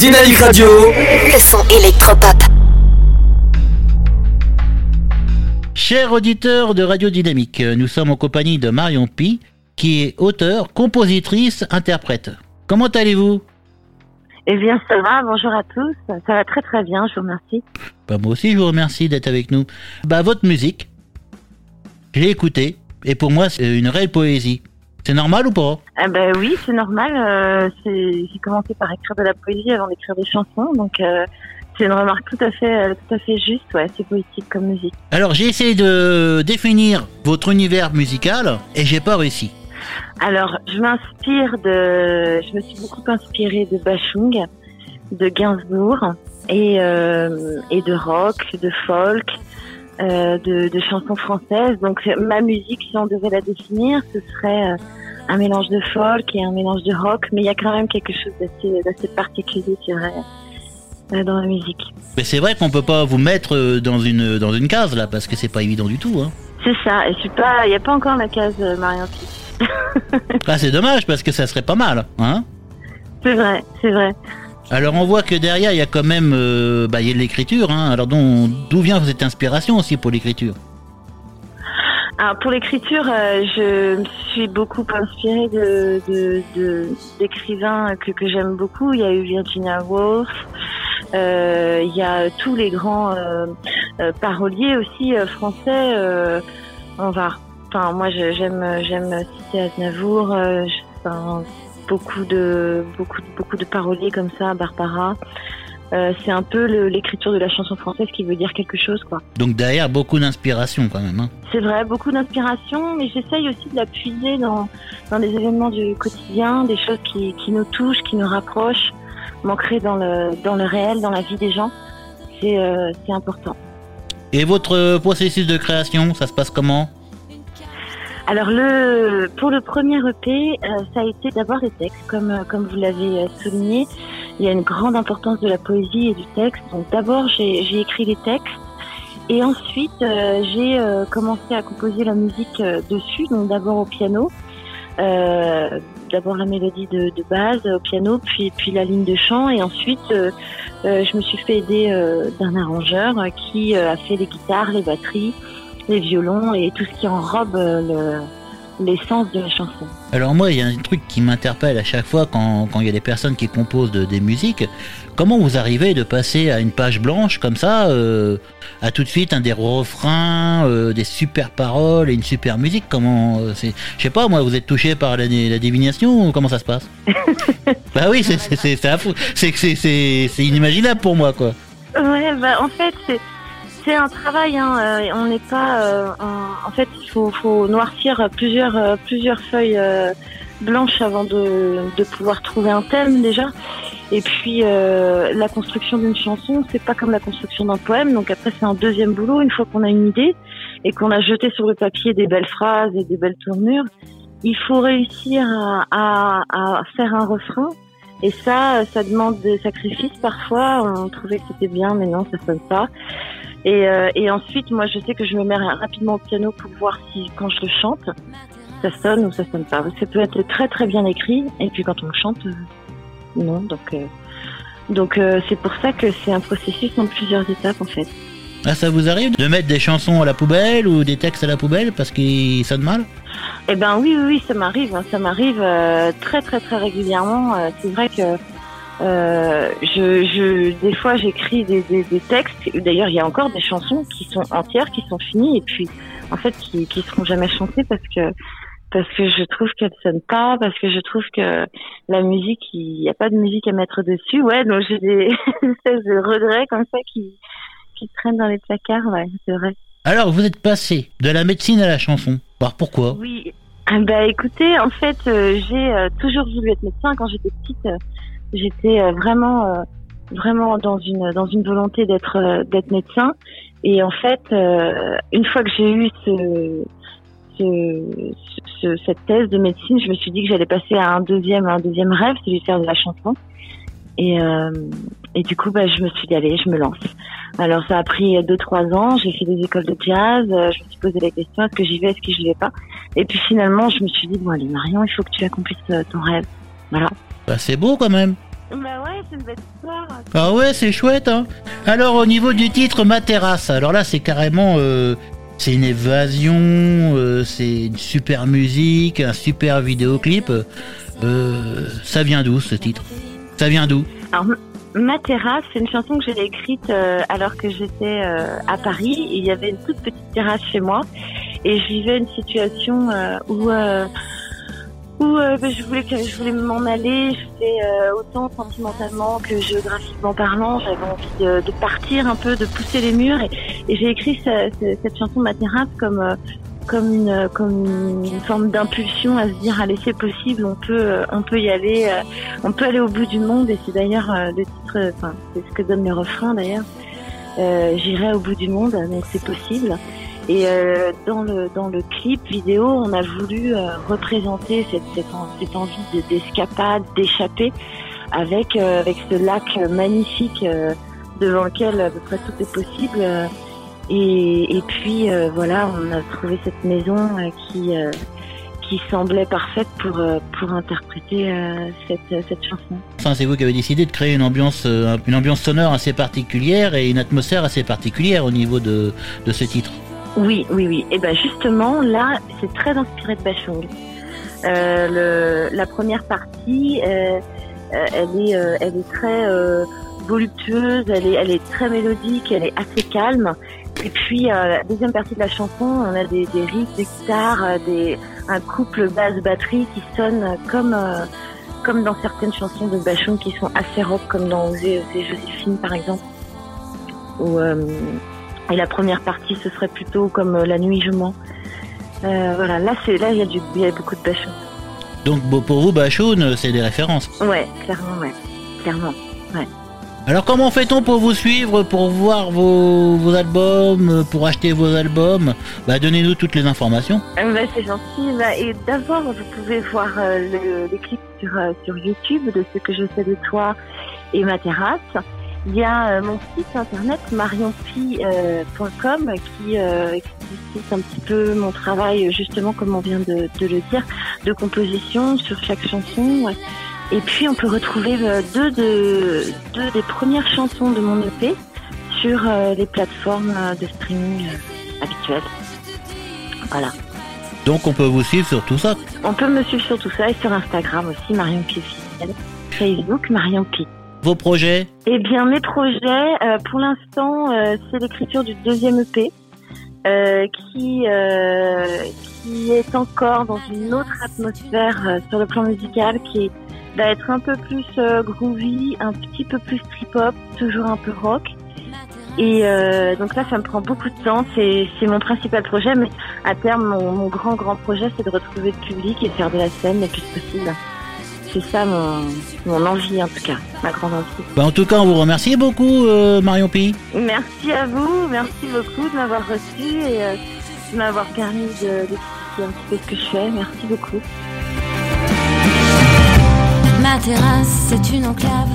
Dynamique Radio. Le son électropop. Chers auditeurs de Radio Dynamique, nous sommes en compagnie de Marion Pi, qui est auteure, compositrice, interprète. Comment allez-vous? Eh bien, ça va, bonjour à tous. Ça va très très bien, je vous remercie. bah, Moi aussi, je vous remercie d'être avec nous. Bah, votre musique, je l'ai écoutée, et pour moi, c'est une réelle poésie. C'est normal ou pas? Ah ben oui, c'est normal. euh, J'ai commencé par écrire de la poésie avant d'écrire des chansons, donc euh, c'est une remarque tout à fait, euh, tout à fait juste. Ouais, c'est poétique comme musique. Alors, j'ai essayé de définir votre univers musical, et j'ai pas réussi. Alors, je m'inspire de, je me suis beaucoup inspirée de Bachung, de Gainsbourg et euh, et de rock, de folk, euh, de, de chansons françaises. Donc, ma musique, si on devait la définir, ce serait euh, un mélange de folk et un mélange de rock, mais il y a quand même quelque chose d'assez particulier, c'est vrai, euh, dans la musique. Mais c'est vrai qu'on peut pas vous mettre dans une, dans une case, là, parce que c'est pas évident du tout. Hein. C'est ça. Et je suis pas, il n'y a pas encore la case euh, Marion. Ah, c'est dommage, parce que ça serait pas mal. Hein C'est vrai, c'est vrai. Alors on voit que derrière il y a quand même euh, bah, de l'écriture. Hein. Alors d'où vient cette inspiration aussi pour l'écriture? Pour l'écriture, euh, je me suis beaucoup inspirée de d'écrivains que, que j'aime beaucoup. Il y a eu Virginia Woolf, euh, il y a tous les grands paroliers aussi français. on va, enfin moi j'aime j'aime citer Aznavour. Beaucoup de beaucoup de, beaucoup de paroliers comme ça, Barbara. Euh, c'est un peu l'écriture de la chanson française qui veut dire quelque chose, quoi. Donc derrière beaucoup d'inspiration quand même. Hein. C'est vrai, beaucoup d'inspiration, mais j'essaye aussi de la puiser dans, dans des événements du quotidien, des choses qui, qui nous touchent, qui nous rapprochent, m'ancrer dans le, dans le réel, dans la vie des gens. C'est euh, c'est important. Et votre processus de création, ça se passe comment? Alors le, pour le premier EP, euh, ça a été d'abord des textes, comme, euh, comme vous l'avez euh, souligné. Il y a une grande importance de la poésie et du texte. Donc d'abord j'ai écrit les textes et ensuite euh, j'ai euh, commencé à composer la musique euh, dessus. Donc d'abord au piano, d'abord la mélodie de, de base au piano, puis puis la ligne de chant et ensuite je me suis fait aider d'un arrangeur qui a fait les guitares, les batteries les violons et tout ce qui enrobe euh, le- l'essence de la chanson. Alors moi il y a un truc qui m'interpelle à chaque fois quand quand il y a des personnes qui composent de- des musiques. Comment vous arrivez de passer à une page blanche comme ça, euh, à tout de suite un des refrains, euh, des super paroles et une super musique? Comment euh, c'est Je sais pas moi, vous êtes touché par la, la divination ou comment ça se passe? Bah oui, c'est c'est c'est c'est affreux. c'est c'est c'est c'est inimaginable pour moi quoi. Ouais, bah en fait c'est c'est un travail. Hein. euh, On n'est pas. euh, en, fait, il faut, faut noircir plusieurs euh, plusieurs feuilles euh, blanches avant de, de pouvoir trouver un thème déjà. Et puis euh, la construction d'une chanson, c'est pas comme la construction d'un poème. Donc après, c'est un deuxième boulot. Une fois qu'on a une idée et qu'on a jeté sur le papier des belles phrases et des belles tournures, il faut réussir à, à, à faire un refrain. Et ça, ça demande des sacrifices parfois. On trouvait que c'était bien, mais non, ça sonne pas. Et, euh, et ensuite, moi, je sais que je me mets rapidement au piano pour voir si, quand je le chante, ça sonne ou ça sonne pas. Ça peut être très très bien écrit, et puis quand on le chante, euh, non. Donc, euh, donc euh, c'est pour ça que c'est un processus en plusieurs étapes en fait. Ah ça vous arrive de mettre des chansons à la poubelle ou des textes à la poubelle parce qu'ils sonnent mal? Eh ben oui, oui, oui, ça m'arrive. hein. Ça m'arrive euh, très, très, très régulièrement. Euh, c'est vrai que euh, je, je, des fois, j'écris des, des, des textes. D'ailleurs, il y a encore des chansons qui sont entières, qui sont finies, et puis, en fait, qui, qui seront jamais chantées parce que parce que je trouve qu'elles sonnent pas, parce que je trouve que la musique, il n'y a pas de musique à mettre dessus. Ouais, donc j'ai des espèces de regrets comme ça qui qui traînent dans les placards. Ouais, c'est vrai. Alors vous êtes passé de la médecine à la chanson. Alors pourquoi? Oui. Ah Bah écoutez, en fait, euh, j'ai euh, toujours voulu être médecin. Quand j'étais petite, j'étais euh, vraiment, euh, vraiment dans une dans une volonté d'être euh, d'être médecin. Et en fait, une fois que j'ai eu ce, ce, ce- cette thèse de médecine, je me suis dit que j'allais passer à un deuxième un deuxième rêve, celui de faire de la chanson. Et euh, et du coup, bah, je me suis dit allez, je me lance. Alors ça a pris deux trois ans. J'ai fait des écoles de jazz. Je me suis posé la question est-ce que j'y vais, est-ce que j'y vais pas? Et puis finalement, je me suis dit bon allez Marion, il faut que tu accomplisses ton rêve. Voilà. Bah c'est beau quand même. Bah ouais, c'est une belle histoire. Ah ouais, c'est chouette. Hein. Alors au niveau du titre Ma terrasse, alors là c'est carrément euh, c'est une évasion, euh, c'est une super musique, un super vidéoclip. Euh, ça vient d'où ce titre? Ça vient d'où? Alors, Ma terrasse, c'est une chanson que j'ai écrite alors que j'étais à Paris. Il y avait une toute petite terrasse chez moi et je vivais une situation où où euh, ben, je voulais que je voulais m'en aller. J'étais euh, autant sentimentalement que géographiquement parlant. J'avais envie de, de partir un peu, de pousser les murs et, et j'ai écrit ce- ce- cette chanson Ma comme euh, comme une comme une forme d'impulsion à se dire allez c'est possible, on peut euh, on peut y aller. euh, on peut aller au bout du monde et c'est d'ailleurs le titre, enfin c'est ce que donne le refrain d'ailleurs. J'irai au bout du monde, donc c'est possible. Et euh, dans le dans le clip vidéo, on a voulu euh, représenter cette cette, en- cette envie de- d'escapade, d'échapper, avec euh, avec ce lac magnifique devant lequel à peu près tout est possible. et, et puis voilà, on a trouvé cette maison qui qui semblait parfaite pour pour interpréter cette cette chanson. Enfin, c'est vous qui avez décidé de créer une ambiance, une ambiance sonore assez particulière et une atmosphère assez particulière au niveau de, de ce titre. Oui, oui, oui. Et ben justement, là, c'est très inspiré de Bachung. Euh, le, la première partie, euh, euh, elle est, euh, elle est très voluptueuse, elle est, elle est très mélodique, elle est assez calme. Et puis la deuxième partie de la chanson, on a des, des riffs de guitare, euh, des, un couple basse-batterie qui sonne comme comme dans certaines chansons de Bachung qui sont assez rock, comme dans Joséphine par exemple. Ou et la première partie, ce serait plutôt comme euh, La nuit je mens. Euh, voilà, là c'est là il y y a beaucoup de Bachung. Donc pour vous, Bachoun, c'est des références. Ouais, clairement, ouais, clairement. Alors comment fait-on pour vous suivre, pour voir vos, vos albums, pour acheter vos albums? Bah donnez-nous toutes les informations. Euh, bah, c'est gentil. Bah, et d'abord, vous pouvez voir euh, le, les clips sur, euh, sur YouTube de ce que je sais de toi et ma terrasse. Il y a euh, mon site internet marionpi.com qui euh, explicite un petit peu mon travail, justement comme on vient de, de le dire, de composition sur chaque chanson. Et puis on peut retrouver euh, deux, de, deux des premières chansons de mon EP sur euh, les plateformes euh, de streaming euh, habituelles. Voilà. Donc on peut vous suivre sur tout ça. On peut me suivre sur tout ça et sur Instagram aussi, Marion Pi officiel. Facebook, Marion. Vos projets Eh bien, mes projets, euh, pour l'instant, euh, c'est l'écriture du deuxième EP, euh, qui qui est encore dans une autre atmosphère sur le plan musical, qui va être un peu plus groovy, un petit peu plus trip-hop, toujours un peu rock. Et donc là, ça me prend beaucoup de temps. C'est c'est mon principal projet, mais à terme, mon, mon grand grand projet, c'est de retrouver le public et de faire de la scène le plus possible. C'est ça mon, mon envie en tout cas, ma grande envie. Bah, En tout cas, on vous remercie beaucoup, euh, Marion Pi. Merci à vous, merci beaucoup de m'avoir reçu et euh, de m'avoir permis de d'expliquer un petit peu ce que je fais. Merci beaucoup. Ma terrasse, c'est une enclave